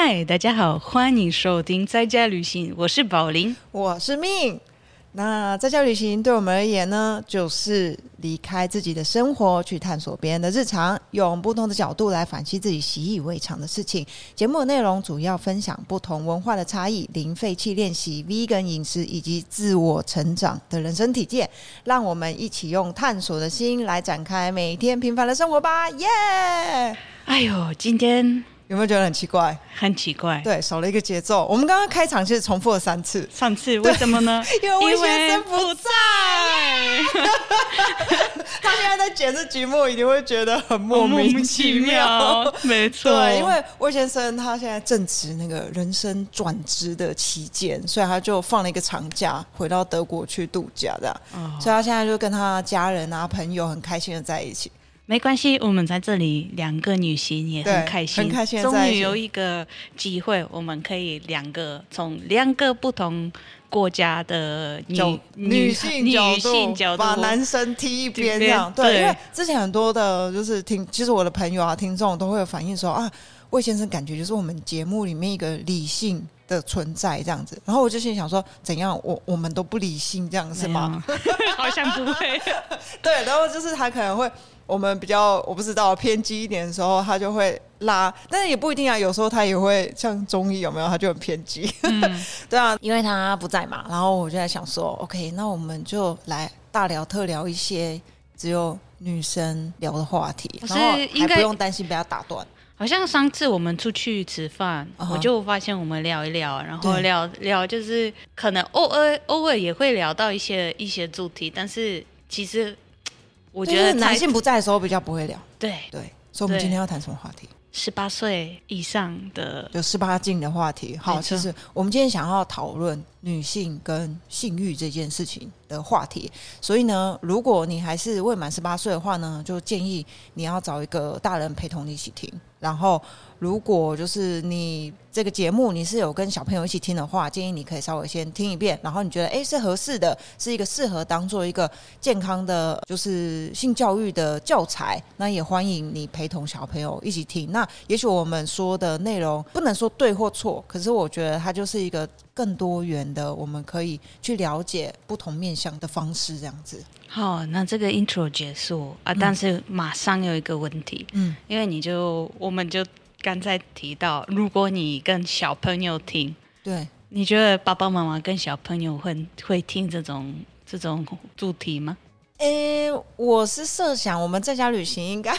嗨，大家好，欢迎收听在家旅行，我是宝林。我是命。那在家旅行对我们而言呢，就是离开自己的生活，去探索别人的日常，用不同的角度来反思自己习以为常的事情。节目的内容主要分享不同文化的差异、零废弃练习、vegan 饮食以及自我成长的人生体验。让我们一起用探索的心来展开每天平凡的生活吧！耶、哎呦，今天有没有觉得很奇怪？很奇怪，对，少了一个节奏。我们刚刚开场其实重复了三次，上次为什么呢？因为魏先生不不在。他现在在剪这节目，一定会觉得很莫名其妙。，没错，对，因为魏先生他现在正值那个人生转职的期间，所以他就放了一个长假，回到德国去度假这样。哦所以他现在就跟他家人啊、朋友很开心的在一起。没关系，我们在这里两个女性也很对开心，很开心地终于有一个机会，我们可以两个从两个不同国家的女女性女角度性角度把男生踢一边这样，对，因为之前很多的就是听，其实我的朋友啊、听众都会有反映说啊，魏先生感觉就是我们节目里面一个理性的存在这样子，然后我就心里想说，怎样，我我们都不理性这样是吗？好像不会。对，然后就是他可能会。我们比较我不知道偏激一点的时候，他就会拉，但是也不一定啊。有时候他也会像中医有没有，他就很偏激。嗯，对啊，因为他不在嘛，然后我就在想说，OK，那我们就来大聊特聊一些只有女生聊的话题，可是然后应该还不用担心被他打断。好像上次我们出去吃饭我就发现我们聊一聊，然后聊聊就是可能偶尔偶尔也会聊到一些一些主题，但是其实我觉得男性不在的时候比较不会聊，对对，所以我们今天要谈什么话题？十八岁以上的有十八禁的话题。好，其实我们今天想要讨论女性跟性欲这件事情的话题，所以呢，如果你还是未满十八岁的话呢，就建议你要找一个大人陪同你一起听。然后，如果就是你这个节目你是有跟小朋友一起听的话，建议你可以稍微先听一遍，然后你觉得哎是合适的，是一个适合当做一个健康的，就是性教育的教材，那也欢迎你陪同小朋友一起听。那也许我们说的内容不能说对或错，可是我觉得它就是一个更多元的，我们可以去了解不同面向的方式，这样子。好，那这个 intro 结束啊，但是马上有一个问题，嗯，因为你就我们就刚才提到，如果你跟小朋友听，对。你觉得爸爸妈妈跟小朋友会会听这种这种主题吗？诶、我是设想我们在家旅行应该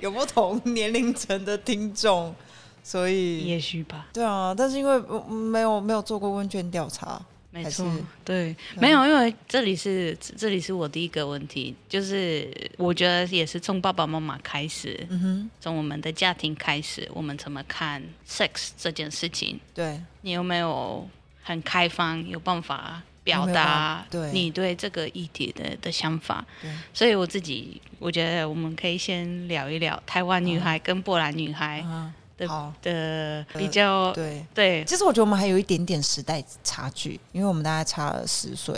有不同年龄层的听众，所以也许吧。对啊，但是因为嗯没有没有做过问卷调查，还没错是，对，没有，因为这里是这里是我第一个问题，就是我觉得也是从爸爸妈妈开始，嗯哼，从我们的家庭开始，我们怎么看 sex 这件事情？对，你有没有很开放，有办法表达对。你对这个议题的的想法？对。所以我自己我觉得我们可以先聊一聊台湾女孩跟波兰女孩啊，的、好，的呃比较，对。对其实我觉得我们还有一点点时代差距，因为我们大概差了十岁，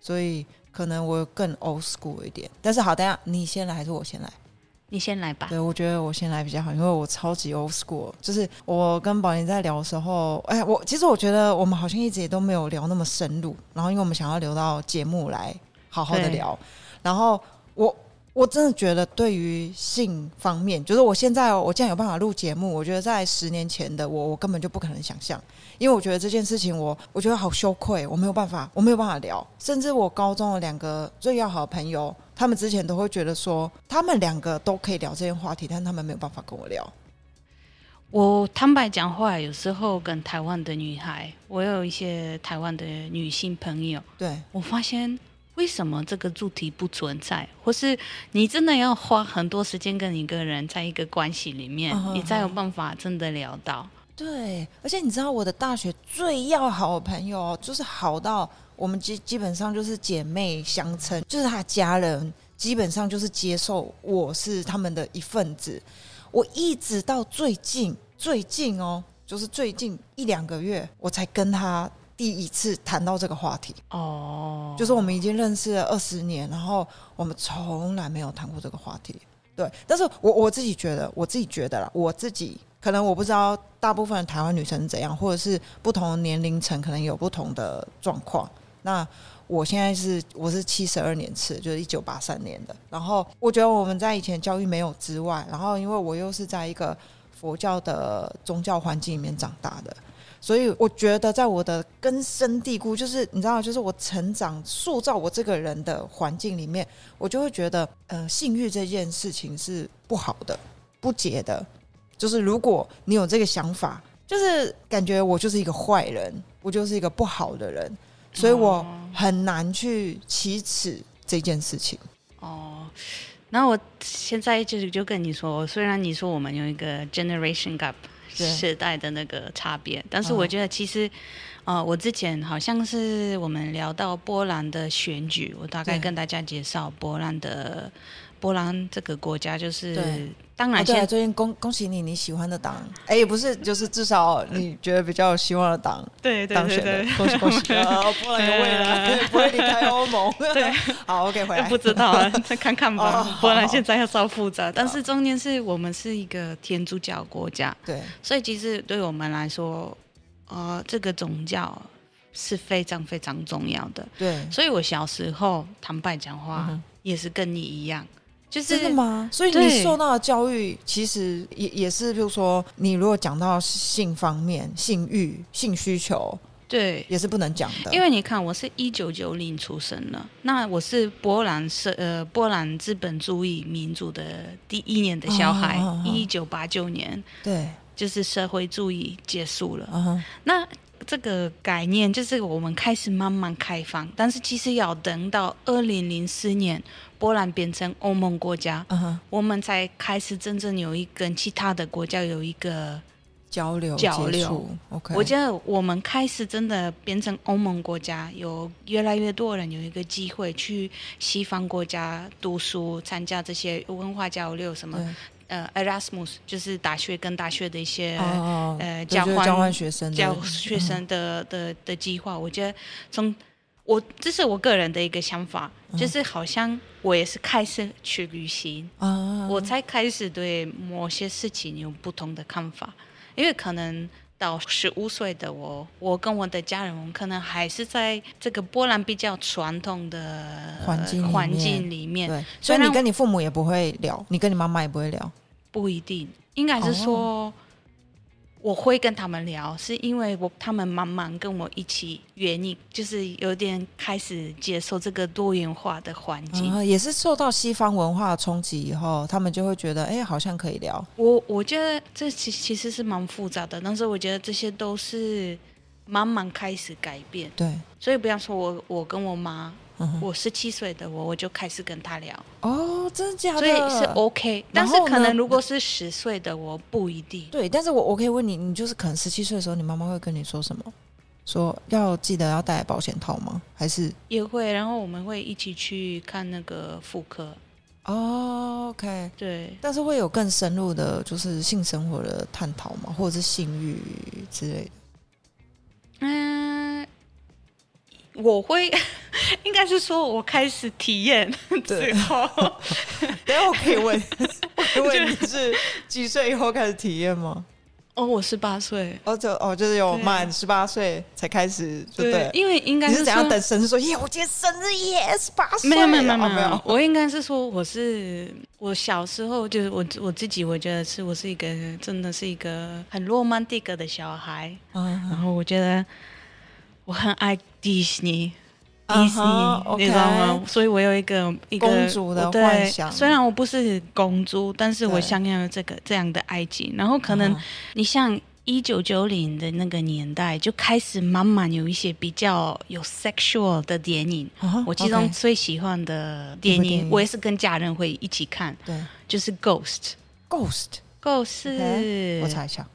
所以可能我更 old school 一点。但是好，等一下你先来还是我先来？你先来吧。对，我觉得我先来比较好，因为我超级 old school。就是我跟宝林在聊的时候，哎，我其实我觉得我们好像一直也都没有聊那么深入，然后因为我们想要留到节目来好好的聊，然后我。我真的觉得，对于性方面，就是我现在哦我既然有办法录节目，我觉得在十年前的我，我根本就不可能想象，因为我觉得这件事情我，我觉得好羞愧，我没有办法，我没有办法聊。甚至我高中的两个最要好的朋友，他们之前都会觉得说，他们两个都可以聊这些话题，但他们没有办法跟我聊。我坦白讲话，有时候跟台湾的女孩，我有一些台湾的女性朋友，对，我发现为什么这个主题不存在，或是你真的要花很多时间跟一个人在一个关系里面，你才有办法真的聊到。对，而且你知道我的大学最要好的朋友哦，就是好到我们基基本上就是姐妹相称，就是他家人基本上就是接受我是他们的一份子。我一直到最近最近哦，就是最近一两个月，我才跟他第一次谈到这个话题。哦，就是我们已经认识了二十年，然后我们从来没有谈过这个话题。对，但是我我自己觉得，我自己觉得啦，我自己可能我不知道大部分台湾女生怎样，或者是不同的年龄层可能有不同的状况。那我现在是我是七十二年次，就是一九八三年的。然后我觉得我们在以前教育没有之外，然后因为我又是在一个佛教的宗教环境里面长大的，所以我觉得在我的根深蒂固，就是你知道，就是我成长塑造我这个人的环境里面，我就会觉得，呃，性欲这件事情是不好的、不洁的。就是如果你有这个想法，就是感觉我就是一个坏人，我就是一个不好的人。所以我很难去启齿这件事情。哦，那我现在就是就跟你说，虽然你说我们有一个 generation gap 时代的那个差别，但是我觉得其实，呃，我之前好像是我们聊到波兰的选举，我大概跟大家介绍波兰的波兰这个国家就是。当然，对，最近恭恭喜你，你喜欢的党，哎，也不是，就是至少你觉得比较有希望的党，对当选的，恭喜恭喜啊！波兰有未来，不会离开欧盟。对，好，OK，回来。不知道啊，再看看吧。波兰现在要稍复杂，但是中间是我们是一个天主教国家，对，所以其实对我们来说，呃，这个宗教是非常非常重要的。对，所以我小时候坦白讲话，也是跟你一样。真的吗？所以你受到的教育其实也也是，比如说，你如果讲到性方面、性欲、性需求，对，也是不能讲的。因为你看，我是一九九零出生的，那我是波兰社呃波兰资本主义民主的第一年的小孩，一九八九年，对，就是社会主义结束了。那这个概念就是我们开始慢慢开放，但是其实要等到二零零四年。波兰变成欧盟国家，我们才开始真正有一跟其他的国家有一个交流交流。OK，我觉得我们开始真的变成欧盟国家，有越来越多人有一个机会去西方国家读书，参加这些文化交流，什么呃，Erasmus 就是大学跟大学的一些呃交换交换学生交学生的的的计划。我觉得从我这是我个人的一个想法，就是好像我也是开始去旅行，我才开始对某些事情有不同的看法。因为可能到十五岁的我，我跟我的家人，我们可能还是在这个波兰比较传统的环境环境里面。对，所以你跟你父母也不会聊，你跟你妈妈也不会聊，不一定，应该是说。我会跟他们聊，是因为我他们慢慢跟我一起原因就是有点开始接受这个多元化的环境，也是受到西方文化冲击以后，他们就会觉得，哎，好像可以聊。我我觉得这其其实是蛮复杂的，但是我觉得这些都是慢慢开始改变。对，所以不要说我我跟我妈。我十七岁的我，我就开始跟他聊哦，真的假的？所以是 OK，但是可能如果是十岁的我不一定。对，但是我我可以问你，你就是可能十七岁的时候，你妈妈会跟你说什么？说要记得要带保险套吗？还是也会？然后我们会一起去看那个妇科。哦，OK，对。但是会有更深入的，就是性生活的探讨嘛？或者是性欲之类的？嗯。我会，应该是说，我开始体验之后，等下我可以问，我可以问你是几岁以后开始体验吗？哦，我十八岁，哦，就哦，就是有满十八岁才开始，对，因为应该是怎样等生日说，耶，我今天生日耶，十八岁，没有没有没有没有，我应该是说，我是我小时候就是我我自己，我觉得是我是一个真的是一个很罗曼蒂克的小孩，嗯。然后我觉得。我很爱迪士尼，迪士尼，你知道吗？所以我有一个一个公主的幻想。虽然我不是公主，但是我想要这个这样的爱情。然后可能你像一九九零的那个年代，就开始慢慢有一些比较有 sexual 的电影。我其中最喜欢的电影，我也是跟家人会一起看。对，就是 Ghost，Ghost，Ghost。我查一下。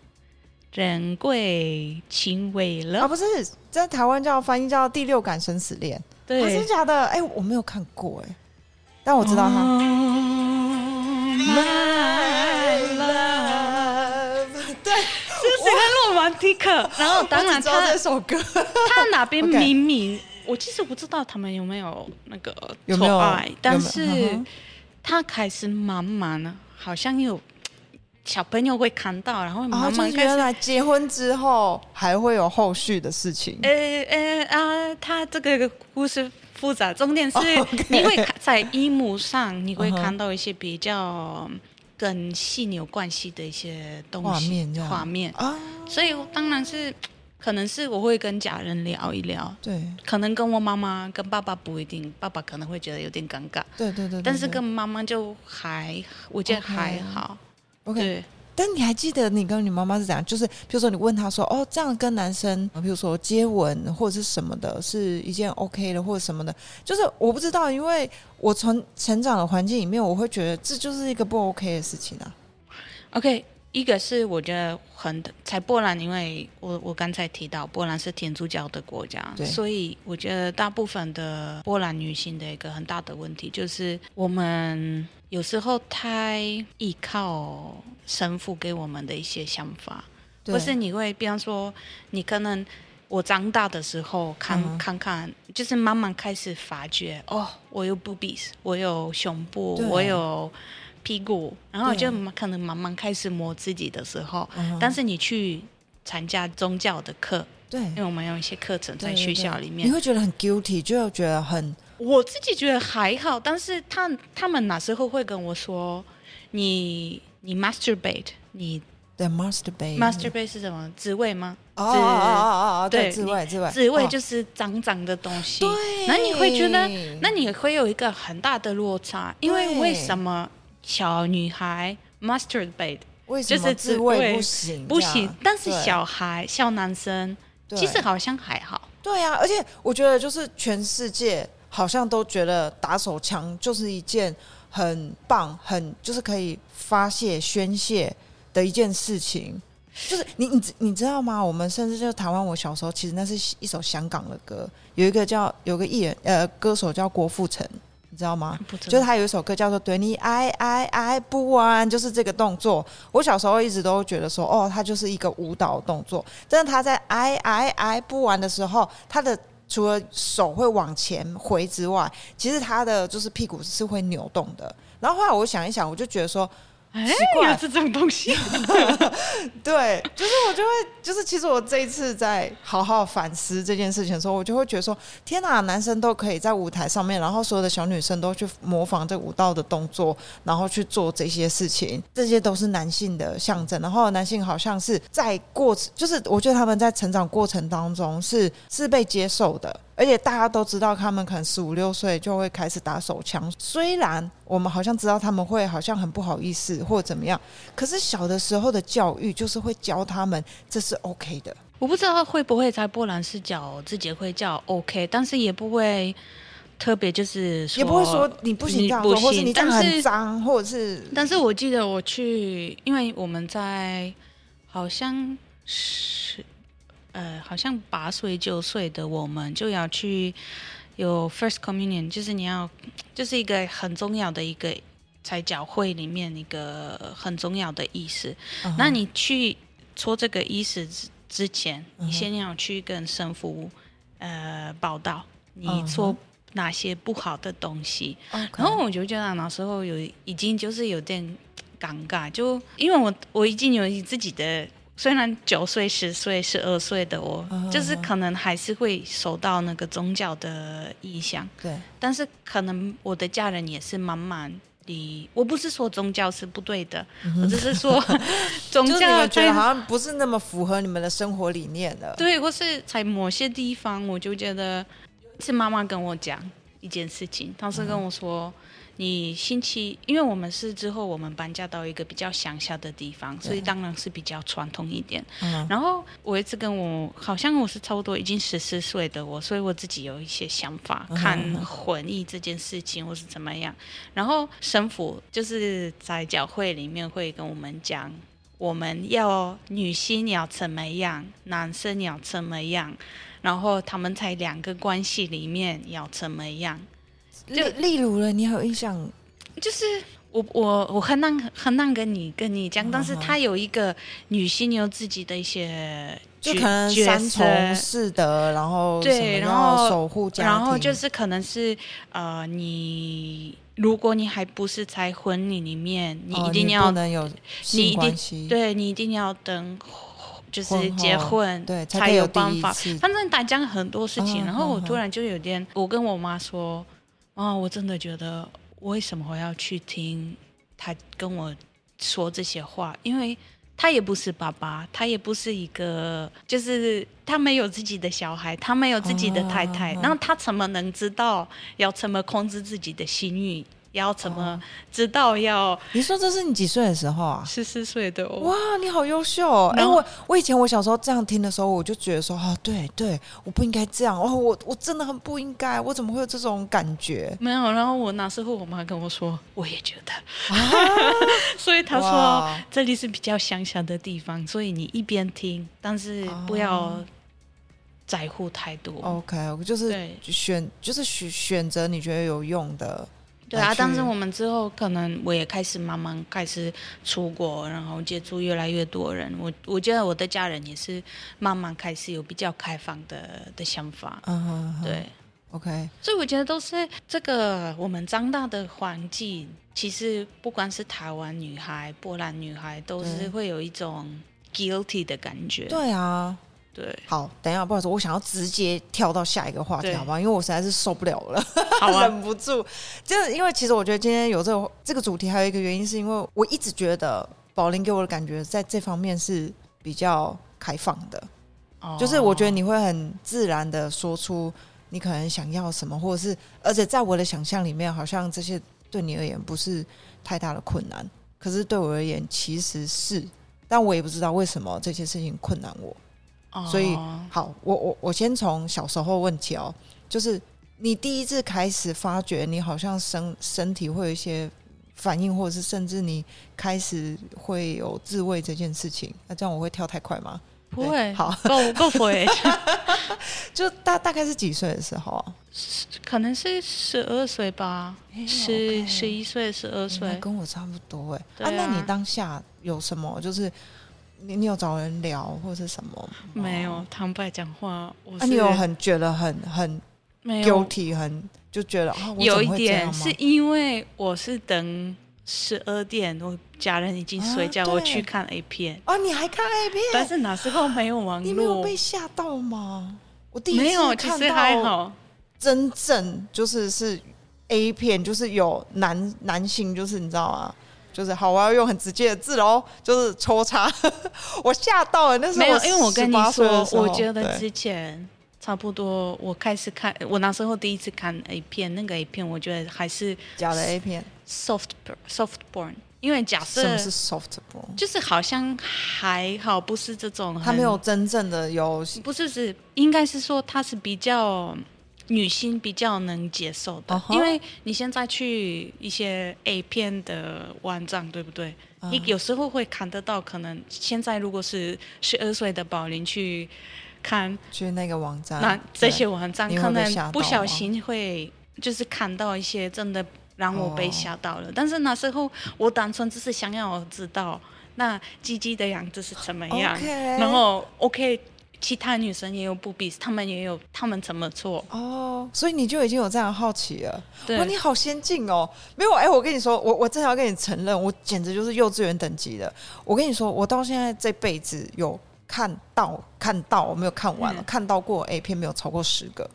人贵情未了。啊，不是在台湾叫翻译叫《第六感生死恋》，对，真的假的？哎，我没有看过哎，但我知道他。My love，对，就是个洛曼蒂克。然后当然他这首歌，他哪边明明我其实不知道他们有没有那个有没有？爱，但是他开始慢慢了，好像有。小朋友会看到，然后妈妈原来结婚之后还会有后续的事情。呃呃啊，他这个故事复杂，重点是 你会在荧幕上你会看到一些比较跟性有关系的一些东西画面啊，所以当然是。可能是我会跟家人聊一聊，对，可能跟我妈妈、跟爸爸不一定，爸爸可能会觉得有点尴尬，对对对，但是跟妈妈就还，我觉得还好，OK。但你还记得你跟你妈妈是怎样？就是比如说你问她说，哦，这样跟男生，比如说接吻或者是什么的，是一件 OK 的，或者什么的，就是我不知道，因为我从成长的环境里面，我会觉得这就是一个不 OK 的事情啊，OK。一个是我觉得很在波兰，因为我我刚才提到波兰是天主教的国家，所以我觉得大部分的波兰女性的一个很大的问题就是我们有时候太依靠神父给我们的一些想法，或是你会比方说你可能我长大的时候看看看，就是慢慢开始发觉哦，我有 boobies，我有胸部，我有。屁股，然后就可能慢慢开始摸自己的时候，但是你去参加宗教的课，对，因为我们有一些课程在学校里面，你会觉得很 guilty，就觉得很，我自己觉得还好，但是他他们哪时候会跟我说，你你 masturbate，你的 masturbate，masturbate 是什么？自慰吗？哦哦哦哦，对，自慰自慰，自慰就是脏脏的东西，对，那你会觉得，那你会有一个很大的落差，因为为什么？小女孩 masturbate，就是自慰不行，不行。但是小孩、小男生其实好像还好。对啊，而且我觉得就是全世界好像都觉得打手枪就是一件很棒、很就是可以发泄宣泄的一件事情。就是你你你知道吗？我们甚至就是台湾，我小时候其实那是一首香港的歌，有一个叫有个艺人呃歌手叫郭富城。你知道吗？就是他有一首歌叫做《对你爱爱爱不完》，就是这个动作。我小时候一直都觉得说，哦，他就是一个舞蹈动作。但是他在爱爱爱不完的时候，他的除了手会往前回之外，其实他的就是屁股是会扭动的。然后后来我想一想，我就觉得说。奇怪，是这种东西。对，就是我就会，就是其实我这一次在好好反思这件事情的时候，我就会觉得说，天哪，男生都可以在舞台上面，然后所有的小女生都去模仿这舞蹈的动作，然后去做这些事情，这些都是男性的象征。然后男性好像是在过，就是我觉得他们在成长过程当中是是被接受的。而且大家都知道，他们可能十五六岁就会开始打手枪。虽然我们好像知道他们会好像很不好意思或者怎么样，可是小的时候的教育就是会教他们这是 OK 的。我不知道会不会在波兰是叫自己会叫 OK，但是也不会特别就是也不会说你不行这样做，或是你这样很脏，或者是。但是我记得我去，因为我们在好像是。呃，好像八岁九岁的我们就要去有 first communion，就是你要，就是一个很重要的一个在教会里面一个很重要的意思。那你去搓这个意思之之前，你先要去跟神父呃报道，你搓哪些不好的东西。然后我就觉得那时候有已经就是有点尴尬，就因为我我已经有自己的。虽然九岁、十岁、十二岁的我，就是可能还是会受到那个宗教的影响。对，但是可能我的家人也是慢慢的。我不是说宗教是不对的，我只是说 宗教觉得好像不是那么符合你们的生活理念的。对，或是在某些地方，我就觉得是妈妈跟我讲一件事情，当时跟我说。你星期，因为我们是之后我们搬家到一个比较乡下的地方，所以当然是比较传统一点。嗯然后我一直跟我，好像我是差不多已经十四岁的我，所以我自己有一些想法，看婚姻这件事情或是怎么样。然后神父就是在教会里面会跟我们讲，我们要女性要怎么样，男生要怎么样，然后他们在两个关系里面要怎么样。例例如了，你有印象？就是我我我很难很难跟你跟你讲，但是他有一个女性有自己的一些，就可能三从四德，然后对，然后守护家庭，然后就是可能是呃，你如果你还不是在婚礼里面，你一定要能有你一定，对你一定要等，就是结婚对才有办法。反正大家很多事情，然后我突然就有点，我跟我妈说，啊，我真的觉得为什么我要去听他跟我说这些话？因为他也不是爸爸，他也不是一个，就是他没有自己的小孩，他没有自己的太太，然后他怎么能知道要怎么控制自己的心欲？要怎么知道要？你说这是你几岁的时候啊？十四岁的。哇，你好优秀哦！哎，我我以前我小时候这样听的时候，我就觉得说，哦，对对，我不应该这样哦，我我真的很不应该，我怎么会有这种感觉？没有，然后我那时候我妈跟我说，我也觉得，所以她说这里是比较乡下的地方，所以你一边听，但是不要在乎太多。OK，就是选，就是选选择你觉得有用的。对啊，但是我们之后可能我也开始慢慢开始出国，然后接触越来越多人。我我觉得我的家人也是慢慢开始有比较开放的的想法。嗯，对，OK。所以我觉得都是这个我们长大的环境，其实不管是台湾女孩、波兰女孩，都是会有一种 guilty 的感觉。对啊。对，好，等一下，不好意思，我想要直接跳到下一个话题，好不好？因为我实在是受不了了，忍不住。就是因为其实我觉得今天有这个这个主题，还有一个原因，是因为我一直觉得宝林给我的感觉在这方面是比较开放的，就是我觉得你会很自然的说出你可能想要什么，或者是而且在我的想象里面，好像这些对你而言不是太大的困难，可是对我而言其实是，但我也不知道为什么这些事情困难我。所以，好，我我我先从小时候问起哦，就是你第一次开始发觉你好像身身体会有一些反应，或者是甚至你开始会有自慰这件事情，那这样我会跳太快吗？不会，好，够够不会，就大大概是几岁的时候啊？可能是十二岁吧，十十一岁、十二岁，跟我差不多哎。啊，那你当下有什么就是？你你有找人聊或是什么？没有，坦白讲话，我你有很觉得很很 guilty，很就觉得啊，有一点是因为我是等十二点，我家人已经睡觉，我去看 A 片。啊，你还看 A 片？但是那时候没有网络，你没有被吓到吗？我第一次看到真正就是是 A 片，就是有男男性，就是你知道吗？就是好，我要用很直接的字喽，就是抽插，我吓到了。那时候没有，因为我跟你说，我觉得之前差不多，我开始看，我那时候第一次看 A 片，那个 A 片，我觉得还是假的 A 片，soft soft porn。因为假设什么是 soft porn，就是好像还好，不是这种，他没有真正的有，不是是，应该是说他是比较。女性比较能接受的，因为你现在去一些 A 片的网站，对不对？你有时候会看得到，可能现在如果是十二岁的宝林去看，去那个网站，那这些网站可能不小心会就是看到一些真的让我被吓到了。但是那时候我单纯只是想要知道那鸡鸡的样子是怎么样，然后 OK。其他女生也有不比，他们也有他们怎么做哦，所以你就已经有这样好奇了。哇，你好先进哦！没有哎，我跟你说，我我正要跟你承认，我简直就是幼稚园等级的。我跟你说，我到现在这辈子有看到看到，我没有看完了，看到过 A 片没有超过十个，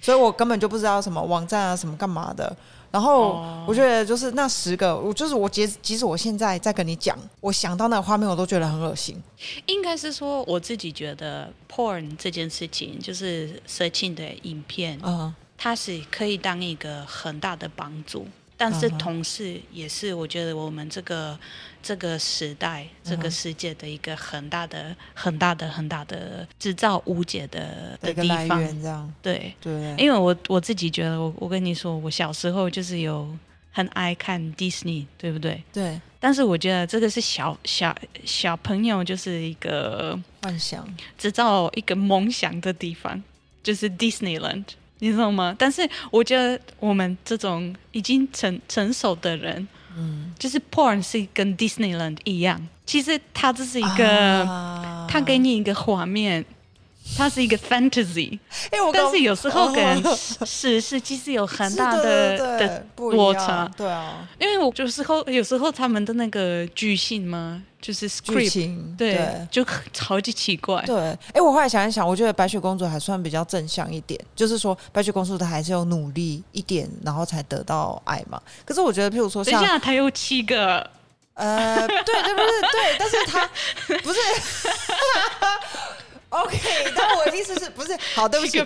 所以我根本就不知道什么网站啊，什么干嘛的。然后我觉得就是那十个，我就是我即即使我现在在跟你讲，我想到那个画面，我都觉得很恶心。应该是说我自己觉得 porn 这件事情，就是色情的影片，嗯，它是可以当一个很大的帮助。但是同时，也是我觉得我们这个这个时代、这个世界的一个很大的、很大的、很大的制造误解的的地方。这样对对，因为我我自己觉得，我我跟你说，我小时候就是有很爱看 Disney，，对不对？对。但是我觉得这个是小小小朋友就是一个幻想，制造一个梦想的地方，就是 Disneyland。你知道吗？但是我觉得我们这种已经成成熟的人，嗯，就是 porn 是跟 Disneyland 一样，其实它只是一个，它给你一个画面，它是一个 fantasy，哎，我但是有时候跟是是其实有很大的的落差，对啊，因为我有时候有时候他们的那个剧情嘛，就是 script，对，就超级奇怪。对，哎，我后来想一想，我觉得白雪公主还算比较正向一点，就是说白雪公主她还是有努力一点，然后才得到爱嘛。可是我觉得，譬如说，等一下，她有七个。呃，对对不是对，但是他不是意思是不是好？对不起，我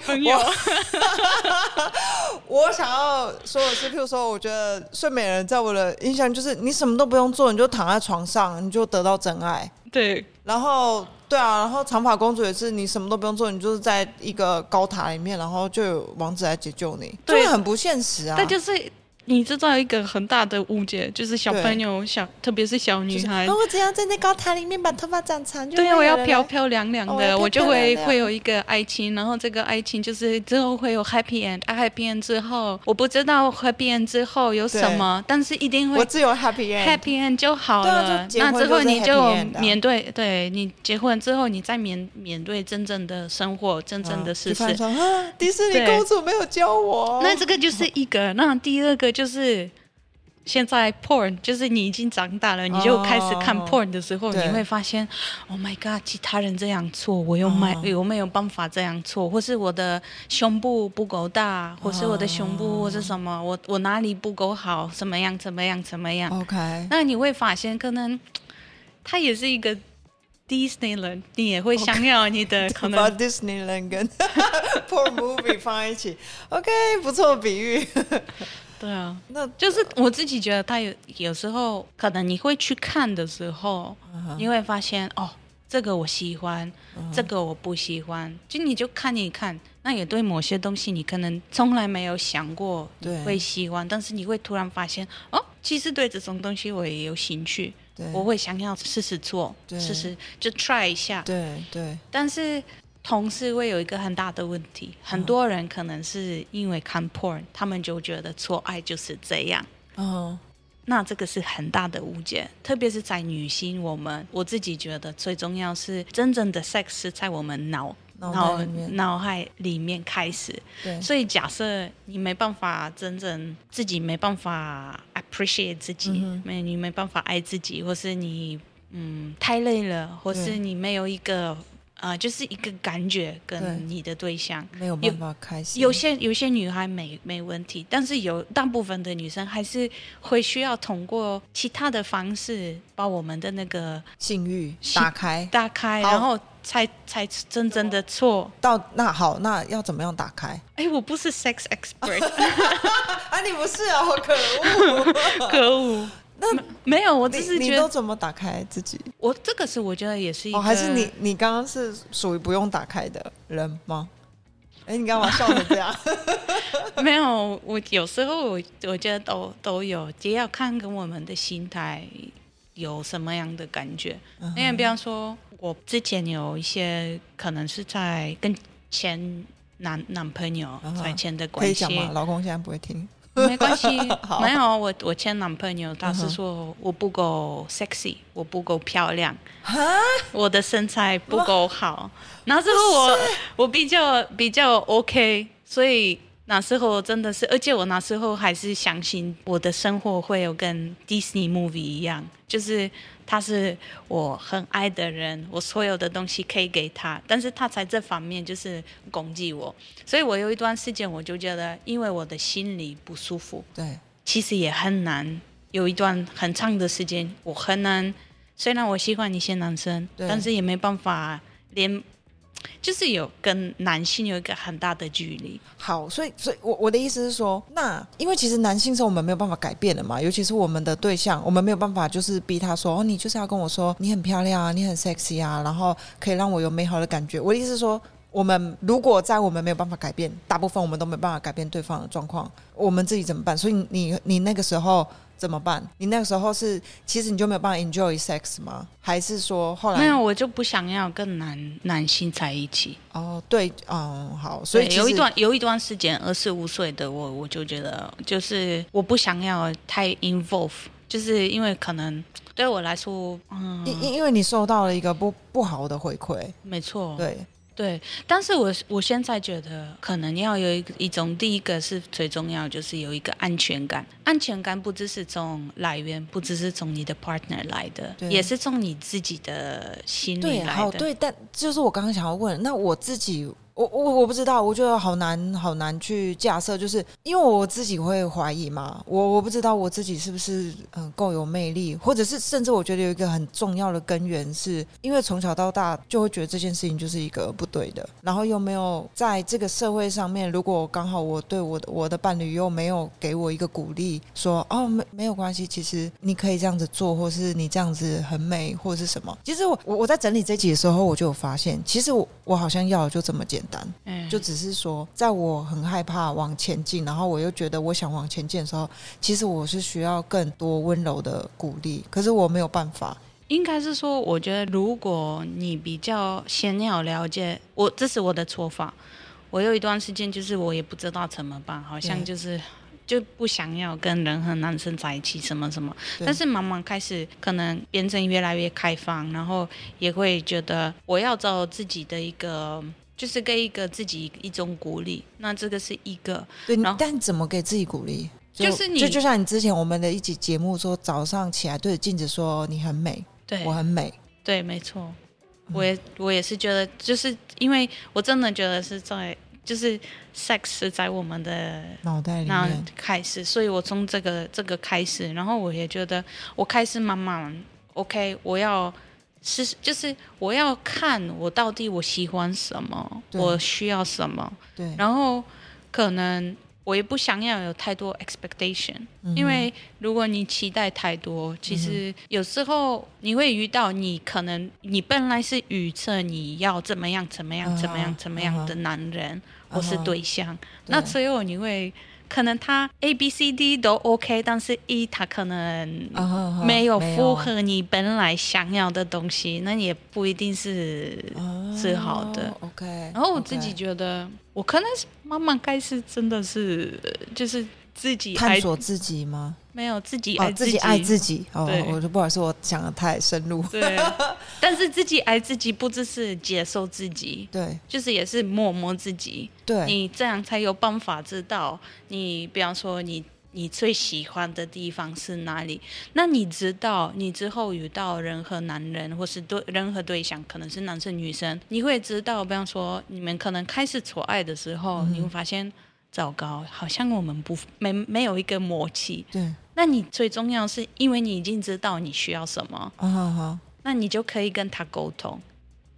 我想要说的是，譬如说，我觉得睡美人在我的印象就是，你什么都不用做，你就躺在床上，你就得到真爱。对，然后对啊，然后长发公主也是，你什么都不用做，你就是在一个高塔里面，然后就有王子来解救你，对，很不现实啊。但就是。你制造一个很大的误解，就是小朋友小，特别是小女孩。我只要在那高塔里面把头发长长就，对呀，我要漂漂亮亮的，我就会会有一个爱情，然后这个爱情就是之后会有 happy end，happy end 之后，我不知道 happy end 之后有什么，但是一定会，我只有 happy end，happy end 就好了。那之后你就面对，对你结婚之后，你再面面对真正的生活，真正的事实。啊迪士尼公主没有教我，那这个就是一个，那第二个。就是现在 porn，就是你已经长大了，你就开始看 porn 的时候，你会发现，Oh my god，其他人这样做，我又没有没有办法这样做，或是我的胸部不够大，或是我的胸部或是什么，我我哪里不够好，怎么样怎么样怎么样？OK，那你会发现，可能他也是一个 Disneyland，你也会想要你的可能 把 Disneyland 跟 porn movie 放在一起，OK，不错比喻。对啊，那就是我自己觉得，他有有时候可能你会去看的时候，你会发现哦，这个我喜欢，这个我不喜欢，就你就看一看，那也对某些东西你可能从来没有想过会喜欢，但是你会突然发现哦，其实对这种东西我也有兴趣，我会想要试试做，试试就 try 一下，对对，但是。同事会有一个很大的问题，很多人可能是因为看 porn，他们就觉得做爱就是这样。哦，那这个是很大的误解，特别是在女性，我们我自己觉得最重要是真正的 sex 是在我们脑脑脑海里面开始。对，所以假设你没办法真正自己没办法 appreciate 自己，没你没办法爱自己，或是你嗯太累了，或是你没有一个。啊，就是一个感觉跟你的对象没有办法开心。有些有些女孩没没问题，但是有大部分的女生还是会需要通过其他的方式把我们的那个性欲打开，打开，然后才才真正的错。到那好，那要怎么样打开？哎，我不是 sex expert，啊，你不是啊，好可恶，可恶。那没有，我只是觉得你都怎么打开自己？我这个是我觉得也是一个，还是你你刚刚是属于不用打开的人吗？哎，你干嘛笑成这样？没有，我有时候我我觉得都都有，也要看跟我们的心态有什么样的感觉。因为比方说，我之前有一些可能是在跟前男男朋友在前的关系，可以讲吗？老公现在不会听。没关系，没有我我前男朋友他是说我不够 sexy，我不够漂亮，我的身材不够好。然后之后我我比较比较 OK，所以那时候真的是，而且我那时候还是相信我的生活会有跟 Disney movie 一样，就是。他是我很爱的人，我所有的东西可以给他，但是他在这方面就是攻击我，所以我有一段时间我就觉得，因为我的心里不舒服，对，其实也很难，有一段很长的时间我很难，虽然我喜欢一些男生，但是也没办法连。就是有跟男性有一个很大的距离。好，所以，所以我我的意思是说，那因为其实男性是我们没有办法改变的嘛，尤其是我们的对象，我们没有办法就是逼他说，哦，你就是要跟我说你很漂亮啊，你很 sexy 啊，然后可以让我有美好的感觉。我的意思是说，我们如果在我们没有办法改变，大部分我们都没办法改变对方的状况，我们自己怎么办？所以你你那个时候。怎么办？你那个时候是，其实你就没有办法 enjoy sex 吗？还是说后来没有？我就不想要跟男男性在一起。哦，对，嗯，好，所以有一段有一段时间，二十五岁的我，我就觉得就是我不想要太 involve，就是因为可能对我来说，嗯，因因因为你受到了一个不不好的回馈，没错，对。对，但是我我现在觉得，可能要有一一种，第一个是最重要，就是有一个安全感。安全感不只是从来源，不只是从你的 partner 来的，也是从你自己的心里来的。对，但就是我刚刚想要问，那我自己。我我我不知道，我觉得好难好难去假设，就是因为我自己会怀疑嘛，我我不知道我自己是不是嗯够有魅力，或者是甚至我觉得有一个很重要的根源，是因为从小到大就会觉得这件事情就是一个不对的，然后又没有在这个社会上面，如果刚好我对我的我的伴侣又没有给我一个鼓励，说哦没没有关系，其实你可以这样子做，或是你这样子很美，或是什么，其实我我我在整理这集的时候，我就有发现，其实我我好像要的就这么简嗯，就只是说，在我很害怕往前进，然后我又觉得我想往前进的时候，其实我是需要更多温柔的鼓励，可是我没有办法。应该是说，我觉得如果你比较先要了解我，这是我的错法。我有一段时间就是我也不知道怎么办，好像就是。就不想要跟任何男生在一起，什么什么。但是慢慢开始，可能变成越来越开放，然后也会觉得我要找自己的一个，就是给一个自己一种鼓励。那这个是一个。对，但怎么给自己鼓励？就是你，就就像你之前我们的一集节目说，早上起来对着镜子说你很美，对我很美。对，没错。我也我也是觉得，就是因为我真的觉得是在。就是 sex 是在我们的脑袋里面开始，所以我从这个这个开始，然后我也觉得我开始慢慢 OK，我要是就是我要看我到底我喜欢什么，我需要什么，对，然后可能。我也不想要有太多 expectation，因为如果你期待太多，其实有时候你会遇到你可能你本来是预测你要怎么样怎么样怎么样怎么样的男人或是对象，那最后你会。可能他 A B C D 都 OK，但是 E 他可能没有符合你本来想要的东西，那也不一定是是好的。OK，然后我自己觉得，我可能是慢慢开始真的是就是自己探索自己吗？没有自己爱自己，爱自己。哦，我就不好意思，我讲的太深入。对，但是自己爱自己，不只是接受自己，对，就是也是摸摸自己。对，你这样才有办法知道，你比方说你你最喜欢的地方是哪里。那你知道，你之后遇到任何男人或是对任何对象，可能是男生女生，你会知道，比方说你们可能开始错爱的时候，你会发现。糟糕，好像我们不没没有一个默契。对，那你最重要是因为你已经知道你需要什么，啊那你就可以跟他沟通。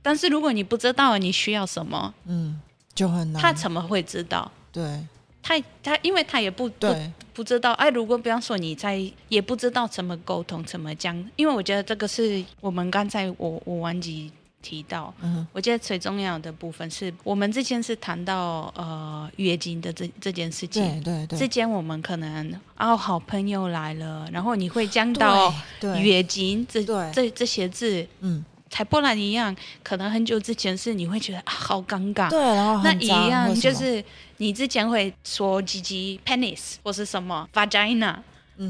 但是如果你不知道你需要什么，嗯，就很难。他怎么会知道？对，他他因为他也不不不知道。哎，如果比方说你在也不知道怎么沟通，怎么讲？因为我觉得这个是我们刚才我我忘记。提到，嗯我觉得最重要的部分是我们之前是谈到呃月经的这这件事情。对对对。之前我们可能哦好朋友来了，然后你会讲到月经这这这些字，嗯，才波兰一样，可能很久之前是你会觉得啊好尴尬。对，然后那一样就是你之前会说鸡鸡 penis 或是什么 vagina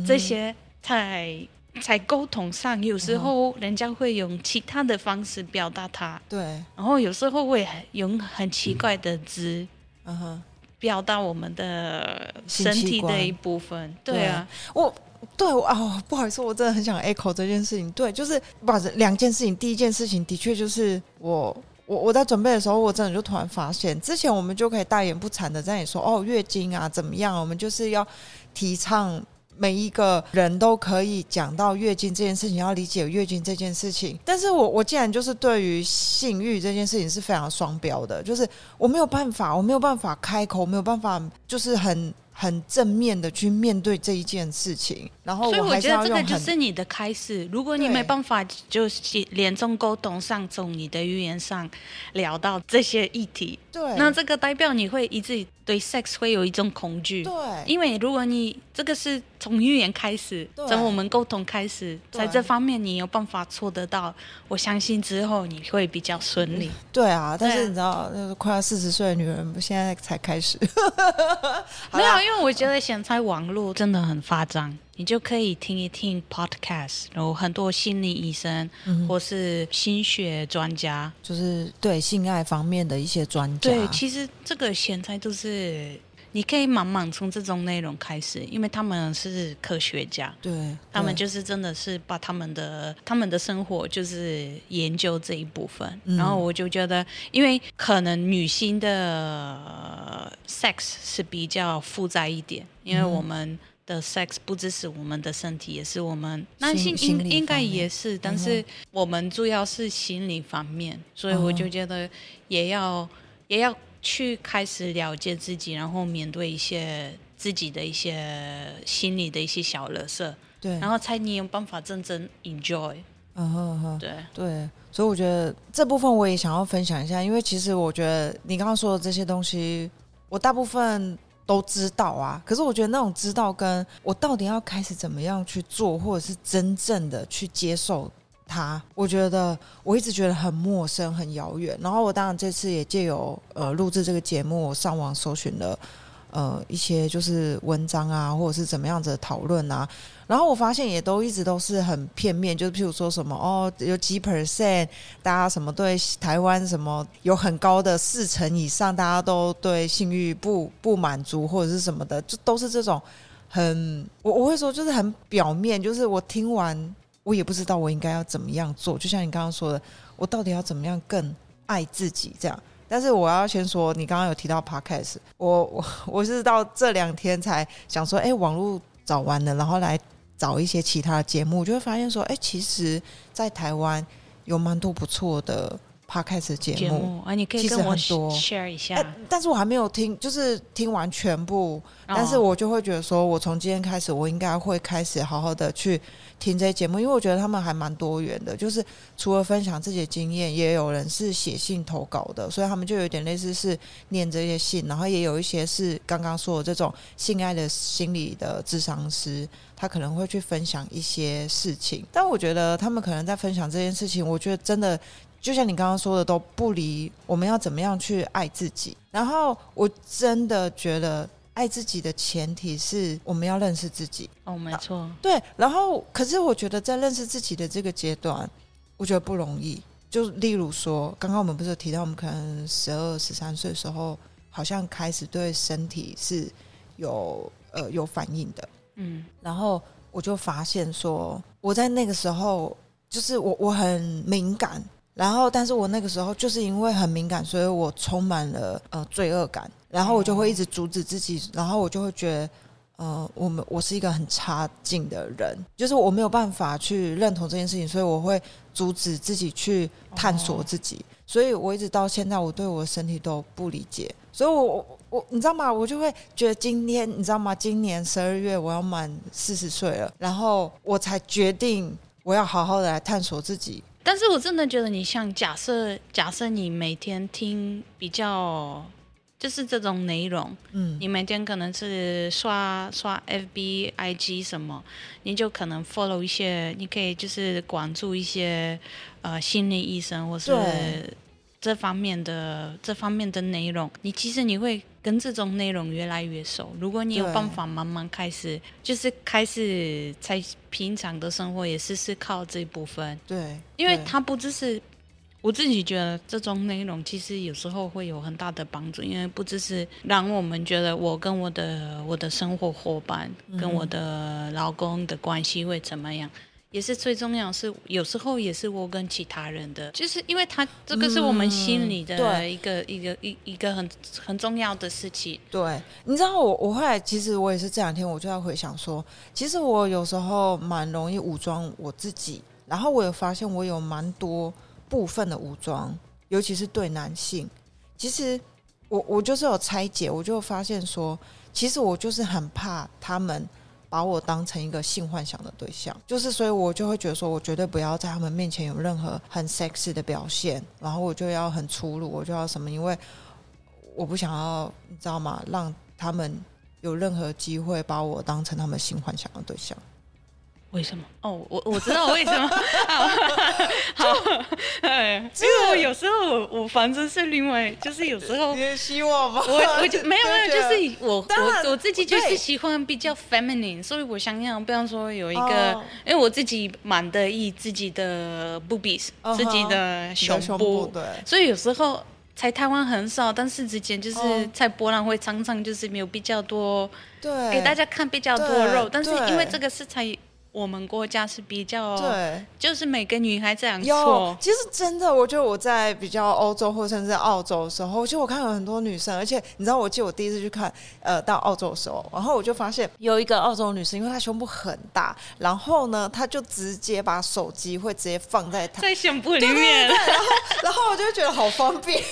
这些太。在沟通上，有时候人家会用其他的方式表达他，对，然后有时候会用很奇怪的字，嗯。哼，表达我们的身体的一部分，对啊，我对哦，不好意思，我真的很想 echo 这件事情，对，就是把两件事情，第一件事情的确就是我我我在准备的时候，我真的就突然发现，之前我们就可以大言不惭的在你说哦月经啊怎么样，我们就是要提倡。每一个人都可以讲到月经这件事情，要理解月经这件事情。但是我我既然就是对于性欲这件事情是非常双标的，就是我没有办法，我没有办法开口，没有办法，就是很。很正面的去面对这一件事情，然后所以我觉得这个就是你的开始。如果你没办法，就是连中沟通上从你的语言上聊到这些议题，对，那这个代表你会一直对 sex 会有一种恐惧，对，因为如果你这个是从语言开始，从我们沟通开始，在这方面你有办法做得到，我相信之后你会比较顺利。对啊，但是你知道，快要四十岁的女人现在才开始，没有，因为我觉得现在网络真的很发展。你就可以听一听 podcast，然后很多心理医生或是心学专家，就是对性爱方面的一些专家。对，其实这个现在都是你可以慢慢从这种内容开始，因为他们是科学家，对，他们就是真的是把他们的他们的生活就是研究这一部分。然后我就觉得，因为可能女性的 sex 是比较复杂一点，因为我们。的 sex 不只是我们的身体，也是我们男性应应该也是，但是我们主要是心理方面，所以我就觉得也要也要去开始了解自己，然后面对一些自己的一些心理的一些小乐色，对，然后才你有办法真正 enjoy，嗯哼哼，对。对，所以我觉得这部分我也想要分享一下，因为其实我觉得你刚刚说的这些东西，我大部分。都知道啊，可是我觉得那种知道跟我到底要开始怎么样去做，或者是真正的去接受他，我觉得我一直觉得很陌生、很遥远。然后我当然这次也借由呃录制这个节目，我上网搜寻了。呃，一些就是文章啊，或者是怎么样子的讨论啊，然后我发现也都一直都是很片面，就是譬如说什么哦，有几 percent，大家什么对台湾什么有很高的四成以上，大家都对性欲不不满足或者是什么的，就都是这种很我我会说就是很表面，就是我听完我也不知道我应该要怎么样做，就像你刚刚说的，我到底要怎么样更爱自己这样。但是我要先说，你刚刚有提到 podcast，我我我是到这两天才想说，哎，网络找完了，然后来找一些其他的节目，就会发现说，哎，其实，在台湾有蛮多不错的 podcast 节目啊，你可以跟我 share 一下。但是我还没有听，就是听完全部，但是我就会觉得说，我从今天开始，我应该会开始好好的去。听这些节目，因为我觉得他们还蛮多元的，就是除了分享自己的经验，也有人是写信投稿的，所以他们就有点类似是念这些信，然后也有一些是刚刚说的这种性爱的心理的智商师，他可能会去分享一些事情。但我觉得他们可能在分享这件事情，我觉得真的就像你刚刚说的，都不离我们要怎么样去爱自己。然后我真的觉得。爱自己的前提是我们要认识自己哦，没错，对。然后，可是我觉得在认识自己的这个阶段，我觉得不容易。就例如说，刚刚我们不是有提到，我们可能十二、十三岁的时候，好像开始对身体是有呃有反应的，嗯。然后我就发现说，我在那个时候，就是我我很敏感。然后，但是我那个时候就是因为很敏感，所以我充满了呃罪恶感。然后我就会一直阻止自己，然后我就会觉得，呃，我们我是一个很差劲的人，就是我没有办法去认同这件事情，所以我会阻止自己去探索自己。所以我一直到现在，我对我的身体都不理解。所以，我我你知道吗？我就会觉得今天你知道吗？今年十二月我要满四十岁了，然后我才决定我要好好的来探索自己。但是我真的觉得，你像假设，假设你每天听比较，就是这种内容，嗯，你每天可能是刷刷 FB、IG 什么，你就可能 follow 一些，你可以就是关注一些呃心理医生或是。这方面的这方面的内容，你其实你会跟这种内容越来越熟。如果你有办法慢慢开始，就是开始在平常的生活也是是靠这一部分。对，因为它不只是我自己觉得这种内容，其实有时候会有很大的帮助，因为不只是让我们觉得我跟我的我的生活伙伴跟我的老公的关系会怎么样。也是最重要，是有时候也是我跟其他人的，就是因为他这个是我们心里的一个一个一一个很很重要的事情。对，你知道我我后来其实我也是这两天我就在回想说，其实我有时候蛮容易武装我自己，然后我有发现我有蛮多部分的武装，尤其是对男性。其实我我就是有拆解，我就发现说，其实我就是很怕他们。把我当成一个性幻想的对象，就是所以，我就会觉得说，我绝对不要在他们面前有任何很 sexy 的表现，然后我就要很粗鲁，我就要什么，因为我不想要，你知道吗？让他们有任何机会把我当成他们性幻想的对象。为什么？哦，我我知道为什么。好，哎，因为我有时候我我反正是另外，就是有时候也希望吧。我我就没有没有，就是我我我自己就是喜欢比较 feminine，所以我想要，比方说有一个，因为我自己蛮得意自己的 boobies，自己的胸部，对，所以有时候在台湾很少，但是之前就是在波兰会常常就是没有比较多，对，给大家看比较多肉，但是因为这个是才。我们国家是比较对，就是每个女孩这样做。其实真的，我觉得我在比较欧洲或者甚至澳洲的时候，就我看有很多女生，而且你知道，我记得我第一次去看，呃，到澳洲的时候，然后我就发现有一个澳洲女生，因为她胸部很大，然后呢，她就直接把手机会直接放在她在胸部里面，然后然后我就觉得好方便。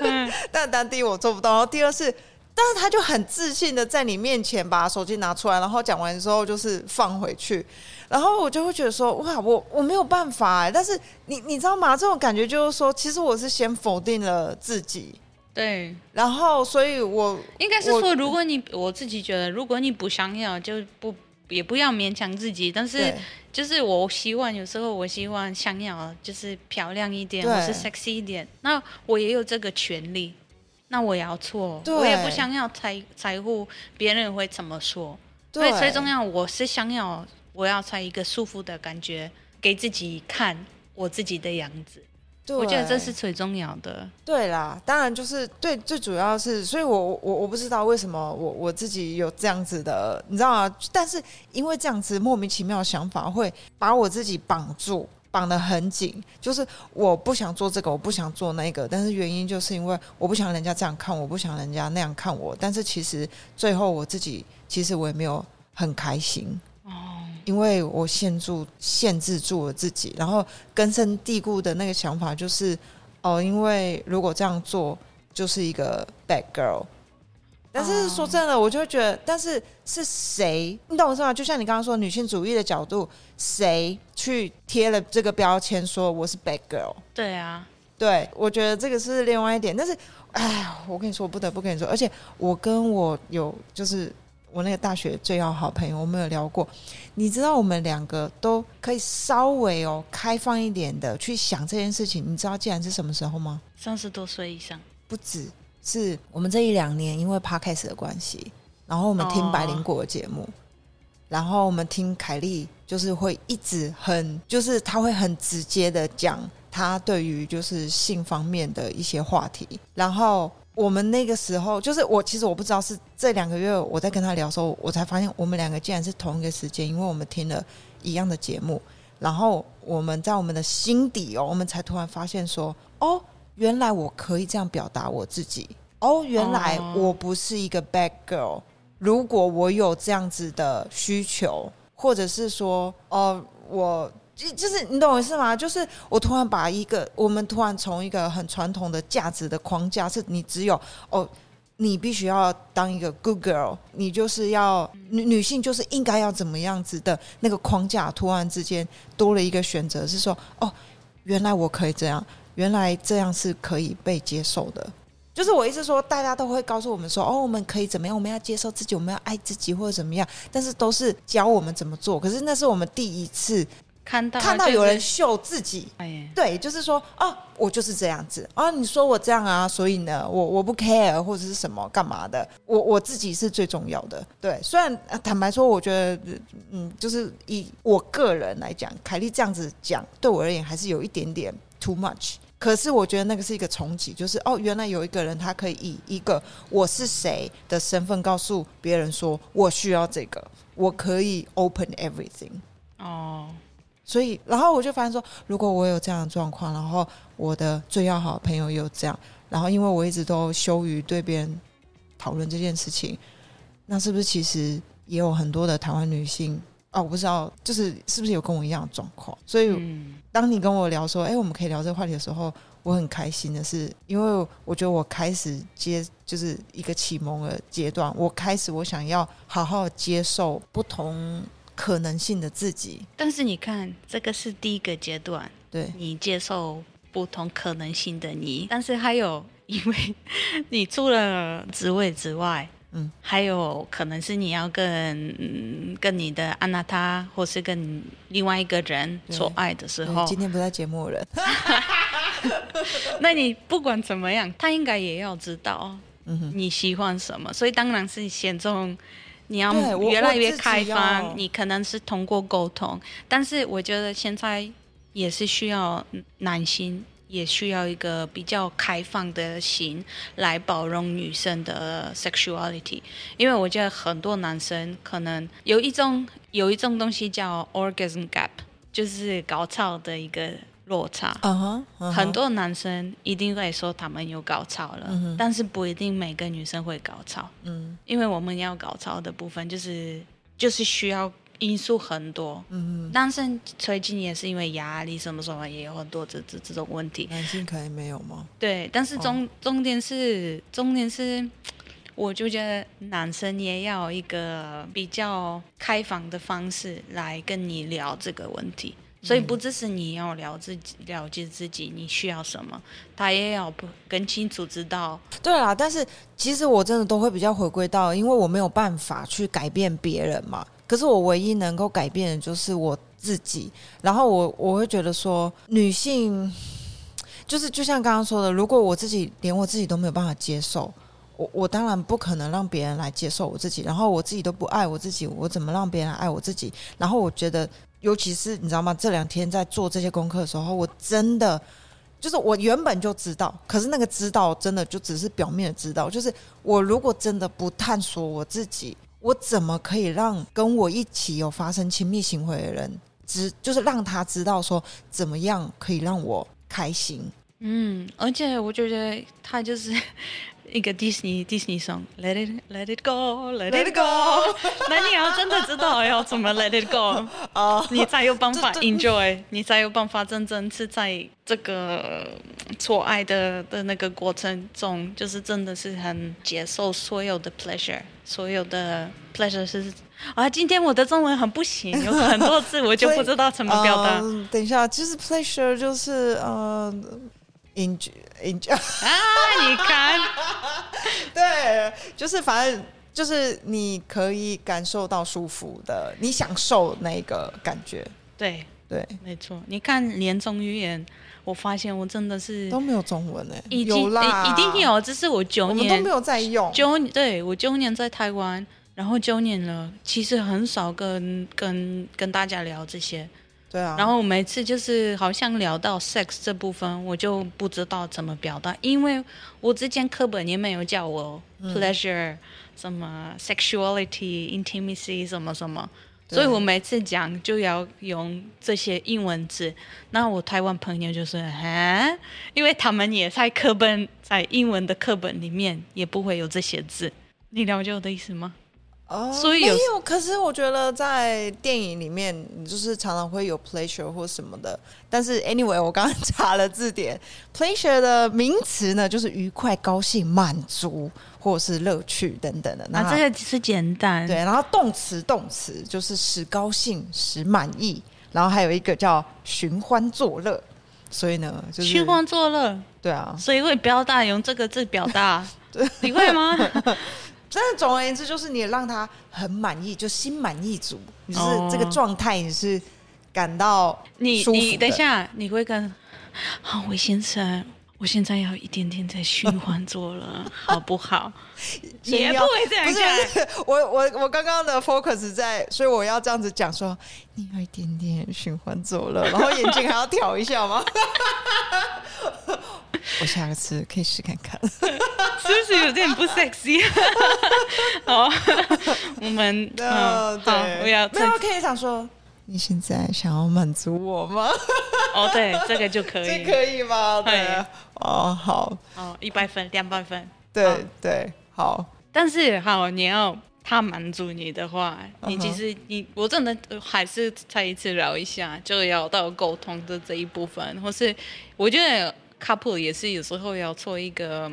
但但第一我做不到，然后第二是。但是他就很自信的在你面前把手机拿出来，然后讲完之后就是放回去，然后我就会觉得说哇，我我没有办法。但是你你知道吗？这种感觉就是说，其实我是先否定了自己，对。然后，所以我应该是说，如果你我自己觉得，如果你不想要，就不也不要勉强自己。但是就是我希望有时候我希望想要就是漂亮一点，或是 sexy 一点，那我也有这个权利。那我也要错，我也不想要在在乎别人会怎么说，所以最重要，我是想要我要穿一个舒服的感觉给自己看我自己的样子，我觉得这是最重要的。对啦，当然就是对，最主要是，所以我我我不知道为什么我我自己有这样子的，你知道吗？但是因为这样子莫名其妙的想法会把我自己绑住。绑得很紧，就是我不想做这个，我不想做那个，但是原因就是因为我不想人家这样看我，不想人家那样看我。但是其实最后我自己，其实我也没有很开心哦，因为我限住、限制住了自己，然后根深蒂固的那个想法就是哦，因为如果这样做就是一个 bad girl。但是说真的，我就会觉得，但是是谁？你懂我意思吗？就像你刚刚说女性主义的角度，谁去贴了这个标签，说我是 bad girl？对啊，对，我觉得这个是另外一点。但是，哎，我跟你说，我不得不跟你说，而且我跟我有就是我那个大学最要好朋友，我们有聊过。你知道，我们两个都可以稍微哦开放一点的去想这件事情。你知道，既然是什么时候吗？三十多岁以上，不止。是我们这一两年因为 podcast 的关系，然后我们听白灵果的节目，然后我们听凯莉，就是会一直很，就是她会很直接的讲她对于就是性方面的一些话题。然后我们那个时候，就是我其实我不知道是这两个月我在跟他聊的时候，我才发现我们两个竟然是同一个时间，因为我们听了一样的节目，然后我们在我们的心底哦，我们才突然发现说哦。原来我可以这样表达我自己哦！原来我不是一个 bad girl。如果我有这样子的需求，或者是说，哦，我就就是你懂我意思吗？就是我突然把一个我们突然从一个很传统的价值的框架，是你只有哦，你必须要当一个 good girl，你就是要女女性就是应该要怎么样子的那个框架，突然之间多了一个选择，是说哦，原来我可以这样。原来这样是可以被接受的，就是我意思说，大家都会告诉我们说，哦，我们可以怎么样？我们要接受自己，我们要爱自己，或者怎么样？但是都是教我们怎么做。可是那是我们第一次看到看到有人秀自己，对，就是说，哦，我就是这样子啊！你说我这样啊，所以呢，我我不 care 或者是什么干嘛的？我我自己是最重要的。对，虽然坦白说，我觉得，嗯，就是以我个人来讲，凯莉这样子讲，对我而言还是有一点点 too much。可是我觉得那个是一个冲击，就是哦，原来有一个人他可以以一个我是谁的身份告诉别人说，我需要这个，我可以 open everything。哦，所以然后我就发现说，如果我有这样的状况，然后我的最要好的朋友有这样，然后因为我一直都羞于对别人讨论这件事情，那是不是其实也有很多的台湾女性？哦，我不知道，就是是不是有跟我一样的状况？所以，当你跟我聊说，哎，我们可以聊这个话题的时候，我很开心的是，因为我觉得我开始接，就是一个启蒙的阶段，我开始我想要好好接受不同可能性的自己。但是你看，这个是第一个阶段，对。你接受不同可能性的你，但是还有，因为 你除了职位之外。嗯，还有可能是你要跟跟你的安娜他，或是跟另外一个人做爱的时候，今天不在节目人，那你不管怎么样，他应该也要知道，嗯你喜欢什么，所以当然是先从你要越来越开放，你可能是通过沟通，但是我觉得现在也是需要男性。也需要一个比较开放的心来包容女生的 sexuality，因为我觉得很多男生可能有一种有一种东西叫 orgasm gap，就是高潮的一个落差。很多男生一定会说他们有高潮了，但是不一定每个女生会高潮。嗯，因为我们要高潮的部分就是就是需要。因素很多，嗯，男生最近也是因为压力什么什么也有很多这这这种问题。男性可能没有吗？对，但是重重点是重点是，我就觉得男生也要一个比较开放的方式来跟你聊这个问题，所以不只是你要了自己了解自己你需要什么，他也要不更清楚知道。对啊，但是其实我真的都会比较回归到，因为我没有办法去改变别人嘛。可是我唯一能够改变的就是我自己，然后我我会觉得说，女性就是就像刚刚说的，如果我自己连我自己都没有办法接受，我我当然不可能让别人来接受我自己，然后我自己都不爱我自己，我怎么让别人爱我自己？然后我觉得，尤其是你知道吗？这两天在做这些功课的时候，我真的就是我原本就知道，可是那个知道真的就只是表面的知道，就是我如果真的不探索我自己。我怎么可以让跟我一起有发生亲密行为的人知，就是让他知道说怎么样可以让我开心？嗯，而且我觉得他就是一个迪士尼迪士尼 song，Let it Let it go，Let it go。那你要真的知道要怎么 Let it go，哦，你才有办法 enjoy，你才有办法真正是在这个错爱的的那个过程中，就是真的是很接受所有的 pleasure。所有的 pleasure 是啊，今天我的中文很不行，有很多字我就不知道怎么表达。等一下，就是 pleasure 就是呃，enjoy enjoy 啊，你看，对，就是反正就是你可以感受到舒服的，你享受那个感觉。对对，没错。你看连中语言。我发现我真的是都没有中文哎，有啦，一定有。这是我九年都没有在用。九对我九年在台湾，然后九年了，其实很少跟跟跟大家聊这些。对啊。然后每次就是好像聊到 sex 这部分，我就不知道怎么表达，因为我之前课本也没有教我 pleasure 什么 sexuality intimacy 什么什么。所以我每次讲就要用这些英文字，那我台湾朋友就是：“啊，因为他们也在课本，在英文的课本里面也不会有这些字。”你了解我的意思吗？哦，所以没有。可是我觉得在电影里面，就是常常会有 pleasure 或什么的。但是 anyway，我刚刚查了字典，pleasure 的名词呢，就是愉快、高兴、满足。或者是乐趣等等的，那这个是简单。对，然后动词动词就是使高兴、使满意，然后还有一个叫寻欢作乐。所以呢，就是寻欢作乐。对啊，所以会表达用这个字表达，你会吗？真的，总而言之，就是你让他很满意，就心满意足，你是这个状态，你是感到你你等一下，你会跟 好，魏先生。我现在要一点点在循环做了，好不好？也不会这样讲。我我我刚刚的 focus 在，所以我要这样子讲说，你要一点点循环做了，然后眼睛还要挑一下吗？我下次可以试看看，是不是有点不 sexy？好，我们嗯，对，我要没有可以想说。你现在想要满足我吗？哦，对，这个就可以，这可以吗？对，哦，好，哦，一百分，两百分，对对，好。但是，好，你要他满足你的话，你其实你我真的还是再一次聊一下，就要到沟通的这一部分，或是我觉得 couple 也是有时候要做一个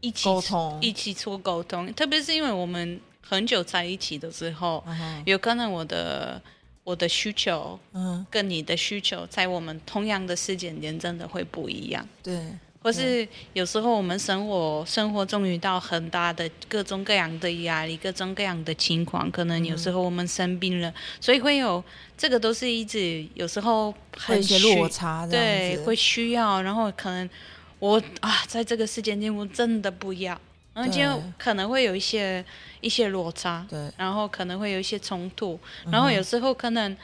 一起沟通，一起做沟通，特别是因为我们很久在一起的时候，有可能我的。我的需求，嗯，跟你的需求，在我们同样的时间点，真的会不一样。对，或是有时候我们生活生活中遇到很大的各种各样的压力，各种各样的情况，可能有时候我们生病了，所以会有这个都是一直有时候会一些落差，对，会需要，然后可能我啊，在这个时间点我真的不要，然后就可能会有一些一些落差，对，然后可能会有一些冲突，然后有时候可能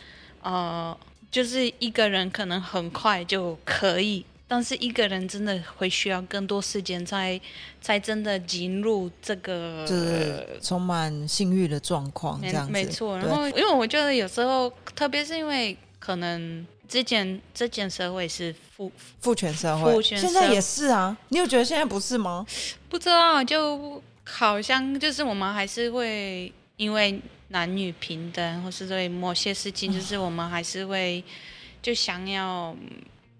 呃，就是一个人可能很快就可以。但是一个人真的会需要更多时间，才才真的进入这个就是充满性欲的状况，这样子。没错。然后，因为我觉得有时候，特别是因为可能之前之前社会是父父权社会，现在也是啊。你有觉得现在不是吗？不知道，就好像就是我们还是会因为男女平等，或是对某些事情，就是我们还是会就想要。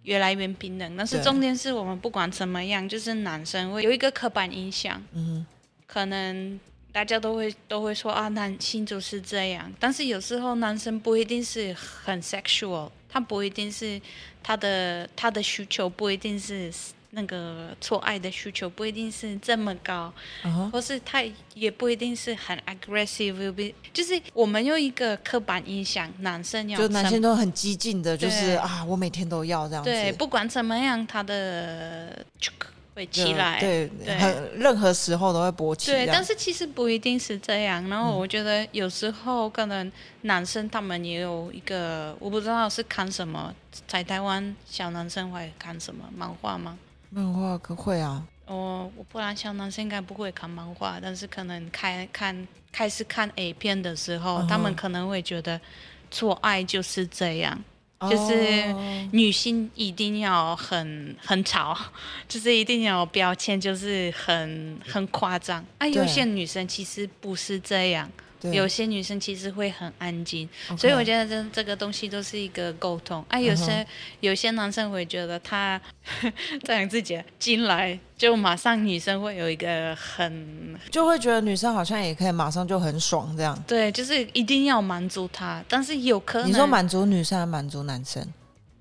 越来越平等，但是重点是我们不管怎么样，就是男生会有一个刻板印象，嗯，可能大家都会都会说啊，男性就是这样，但是有时候男生不一定是很 sexual，他不一定是他的他的需求不一定是。那个错爱的需求不一定是这么高，或是他也不一定是很 aggressive，就是我们用一个刻板印象，男生要就男生都很激进的，就是啊，我每天都要这样子。对，不管怎么样，他的会起来，对，任何时候都会勃起。对，但是其实不一定是这样。然后我觉得有时候可能男生他们也有一个，我不知道是看什么，在台湾小男生会看什么漫画吗？漫画可会啊，我我不然小男生应该不会看漫画，但是可能开看开始看 A 片的时候，他们可能会觉得做爱就是这样，就是女性一定要很很潮，就是一定要标签，就是很很夸张。啊，有些女生其实不是这样。有些女生其实会很安静，所以我觉得这这个东西都是一个沟通。啊，有些有些男生会觉得他 这样自己进来，就马上女生会有一个很，就会觉得女生好像也可以马上就很爽这样。对，就是一定要满足他，但是有可能你说满足女生还是满足男生？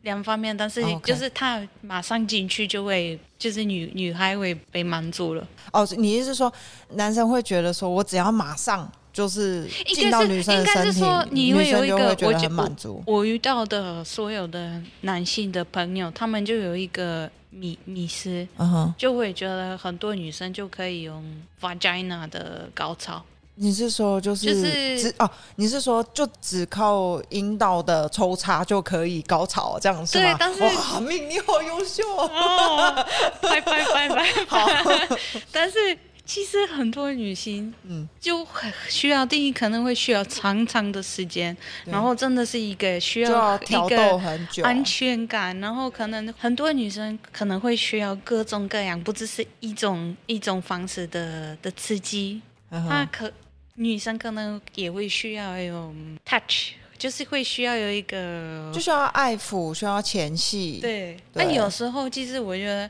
两方面，但是就是他马上进去就会，就是女女孩会被满足了。哦，你意思是说男生会觉得说我只要马上。就是进到女生的身体，女生就会觉得很满足。我遇到的所有的男性的朋友，他们就有一个迷迷失，就会觉得很多女生就可以用 vagina 的高潮。你是说就是只哦？你是说就只靠阴道的抽插就可以高潮这样是吗？哇，命你好优秀哦！拜拜拜拜，好，但是。其实很多女性，嗯，就很需要第一可能会需要长长的时间，然后真的是一个需要一个安全感，然后可能很多女生可能会需要各种各样，不只是一种一种方式的的刺激，那可女生可能也会需要有 touch，就是会需要有一个，就需要爱抚，需要前戏，对，那有时候其实我觉得。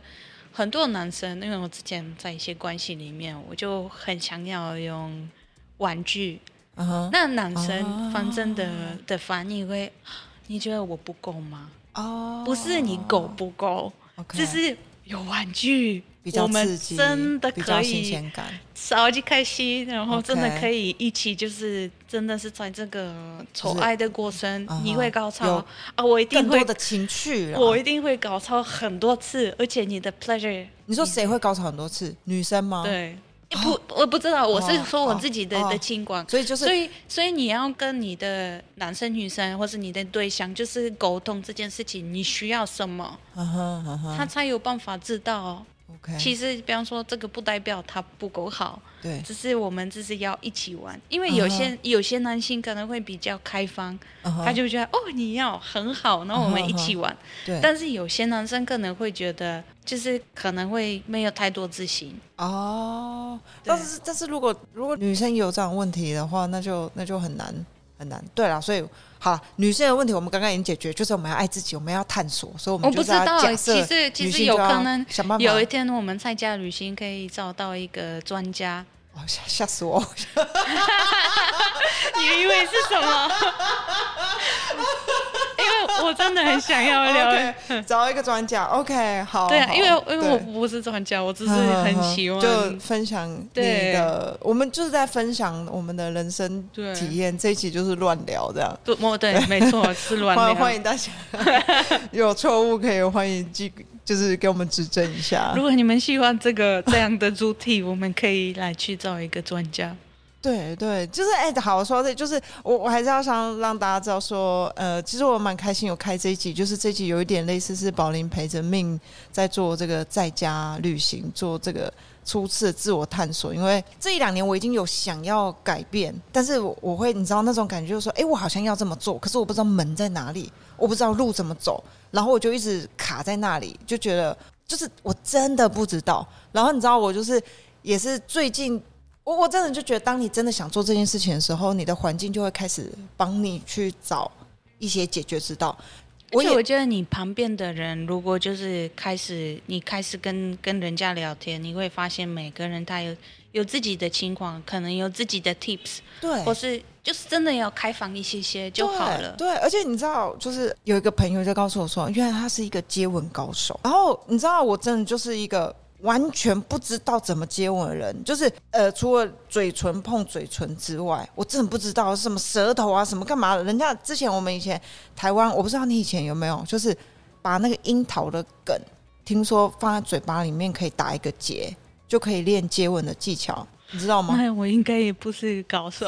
很多男生，因为我之前在一些关系里面，我就很想要用玩具。那男生反正的的反应会，你觉得我不够吗？哦，不是你够不够，只是有玩具。我们真的可以超级开心，然后真的可以一起，就是真的是在这个宠爱的过程，你会高潮啊！我一定会的情趣，我一定会高潮很多次，而且你的 pleasure，你说谁会高潮很多次？女生吗？对，不，我不知道，我是说我自己的的情况，所以就是，所以所以你要跟你的男生、女生，或是你的对象，就是沟通这件事情，你需要什么，他才有办法知道。其实，比方说，这个不代表他不够好，对，只是我们就是要一起玩。因为有些有些男性可能会比较开放，他就觉得哦，你要很好，然后我们一起玩。对，但是有些男生可能会觉得，就是可能会没有太多自信。哦，但是但是如果如果女生有这样问题的话，那就那就很难很难。对啦，所以。好，女性的问题我们刚刚已经解决，就是我们要爱自己，我们要探索，所以我们就是假设，其实其实有可能有一天我们在家旅行可以找到一个专家。哦，吓吓死我！你以为是什么？我真的很想要聊，找一个专家。OK，好。对啊，因为因为我不是专家，我只是很喜欢就分享你的。我们就是在分享我们的人生体验。这一期就是乱聊这样。对，对，没错，是乱聊。欢迎大家有错误可以欢迎记，就是给我们指正一下。如果你们喜欢这个这样的主题，我们可以来去找一个专家。对对，就是哎，好说的，就是我我还是要想让大家知道说，呃，其实我蛮开心有开这一集，就是这集有一点类似是宝林陪着命在做这个在家旅行，做这个初次自我探索。因为这一两年我已经有想要改变，但是我我会你知道那种感觉，就是说，哎，我好像要这么做，可是我不知道门在哪里，我不知道路怎么走，然后我就一直卡在那里，就觉得就是我真的不知道。然后你知道我就是也是最近。我我真的就觉得，当你真的想做这件事情的时候，你的环境就会开始帮你去找一些解决之道。而且我觉得你旁边的人，如果就是开始你开始跟跟人家聊天，你会发现每个人他有有自己的情况，可能有自己的 tips，对，或是就是真的要开放一些些就好了。对，而且你知道，就是有一个朋友就告诉我说，原来他是一个接吻高手。然后你知道，我真的就是一个。完全不知道怎么接吻的人，就是呃，除了嘴唇碰嘴唇之外，我真的不知道什么舌头啊，什么干嘛的。人家之前我们以前台湾，我不知道你以前有没有，就是把那个樱桃的梗，听说放在嘴巴里面可以打一个结，就可以练接吻的技巧，你知道吗？我应该也不是高手。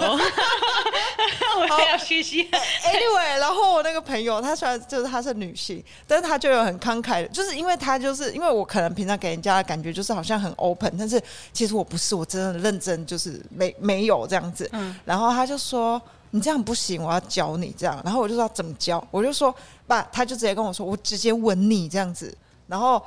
我要学习。Anyway，然后我那个朋友，她虽然就是她是女性，但是她就有很慷慨的，就是因为她就是因为我可能平常给人家的感觉就是好像很 open，但是其实我不是，我真的认真，就是没没有这样子。嗯。然后他就说：“你这样不行，我要教你这样。”然后我就说：“怎么教？”我就说：“爸。”他就直接跟我说：“我直接吻你这样子。”然后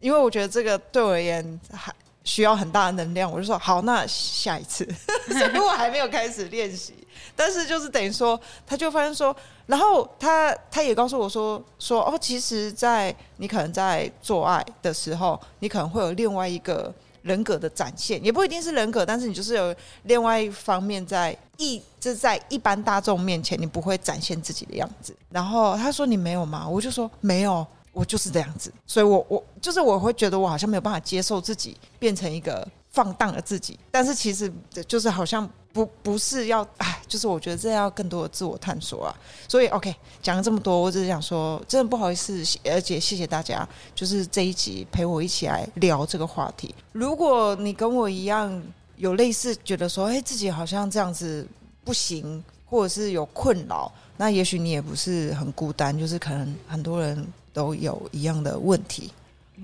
因为我觉得这个对我而言还。需要很大的能量，我就说好，那下一次，如果还没有开始练习，但是就是等于说，他就发现说，然后他他也告诉我说说哦，其实，在你可能在做爱的时候，你可能会有另外一个人格的展现，也不一定是人格，但是你就是有另外一方面在一，就在一般大众面前，你不会展现自己的样子。然后他说你没有吗？我就说没有。我就是这样子，所以我我就是我会觉得我好像没有办法接受自己变成一个放荡的自己，但是其实就是好像不不是要哎，就是我觉得这要更多的自我探索啊。所以 OK，讲了这么多，我只是想说，真的不好意思，而且谢谢大家，就是这一集陪我一起来聊这个话题。如果你跟我一样有类似觉得说，哎，自己好像这样子不行，或者是有困扰，那也许你也不是很孤单，就是可能很多人。都有一样的问题，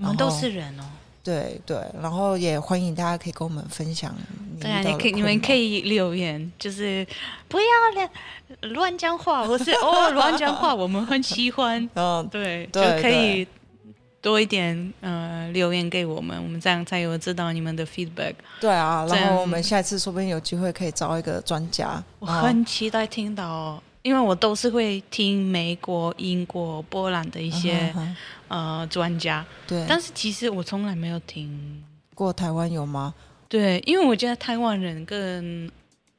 我们都是人哦。对对，然后也欢迎大家可以跟我们分享。对啊，你可以你们可以留言，就是不要乱乱讲话，或是哦乱讲话，我们很喜欢。嗯，对，就可以多一点呃留言给我们，我们这样才有知道你们的 feedback。对啊，然后我们下一次说不定有机会可以找一个专家。我很期待听到。因为我都是会听美国、英国、波兰的一些呃专家，对，但是其实我从来没有听。过台湾有吗？对，因为我觉得台湾人跟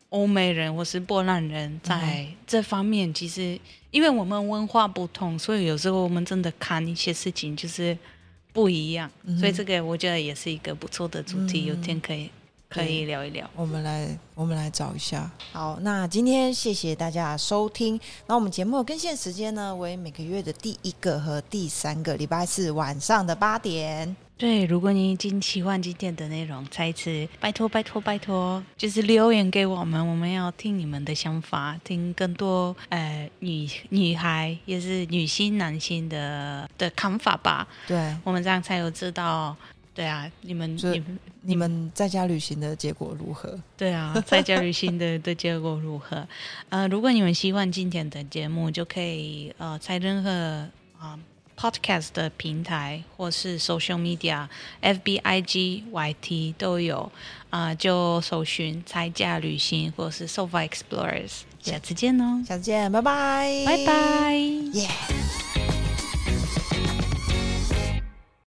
欧美人或是波兰人在这方面，其实因为我们文化不同，所以有时候我们真的看一些事情就是不一样，所以这个我觉得也是一个不错的主题，有天可以。可以聊一聊，我们来，我们来找一下。好，那今天谢谢大家收听。那我们节目更新时间呢，为每个月的第一个和第三个礼拜四晚上的八点。对，如果你已经喜欢今天的内容，再次拜托拜托拜托，就是留言给我们，我们要听你们的想法，听更多呃女女孩也是女性男性的的看法吧。对，我们这样才有知道。对啊，你们你们你们在家旅行的结果如何？对啊，在家旅行的 的结果如何？呃，如果你们喜欢今天的节目，就可以呃在任何啊 podcast 的平台或是 social media F B I G Y T 都有啊，就搜寻在家旅行或是 Sofa Explorers。下次见哦，下次见，拜拜，拜拜，耶。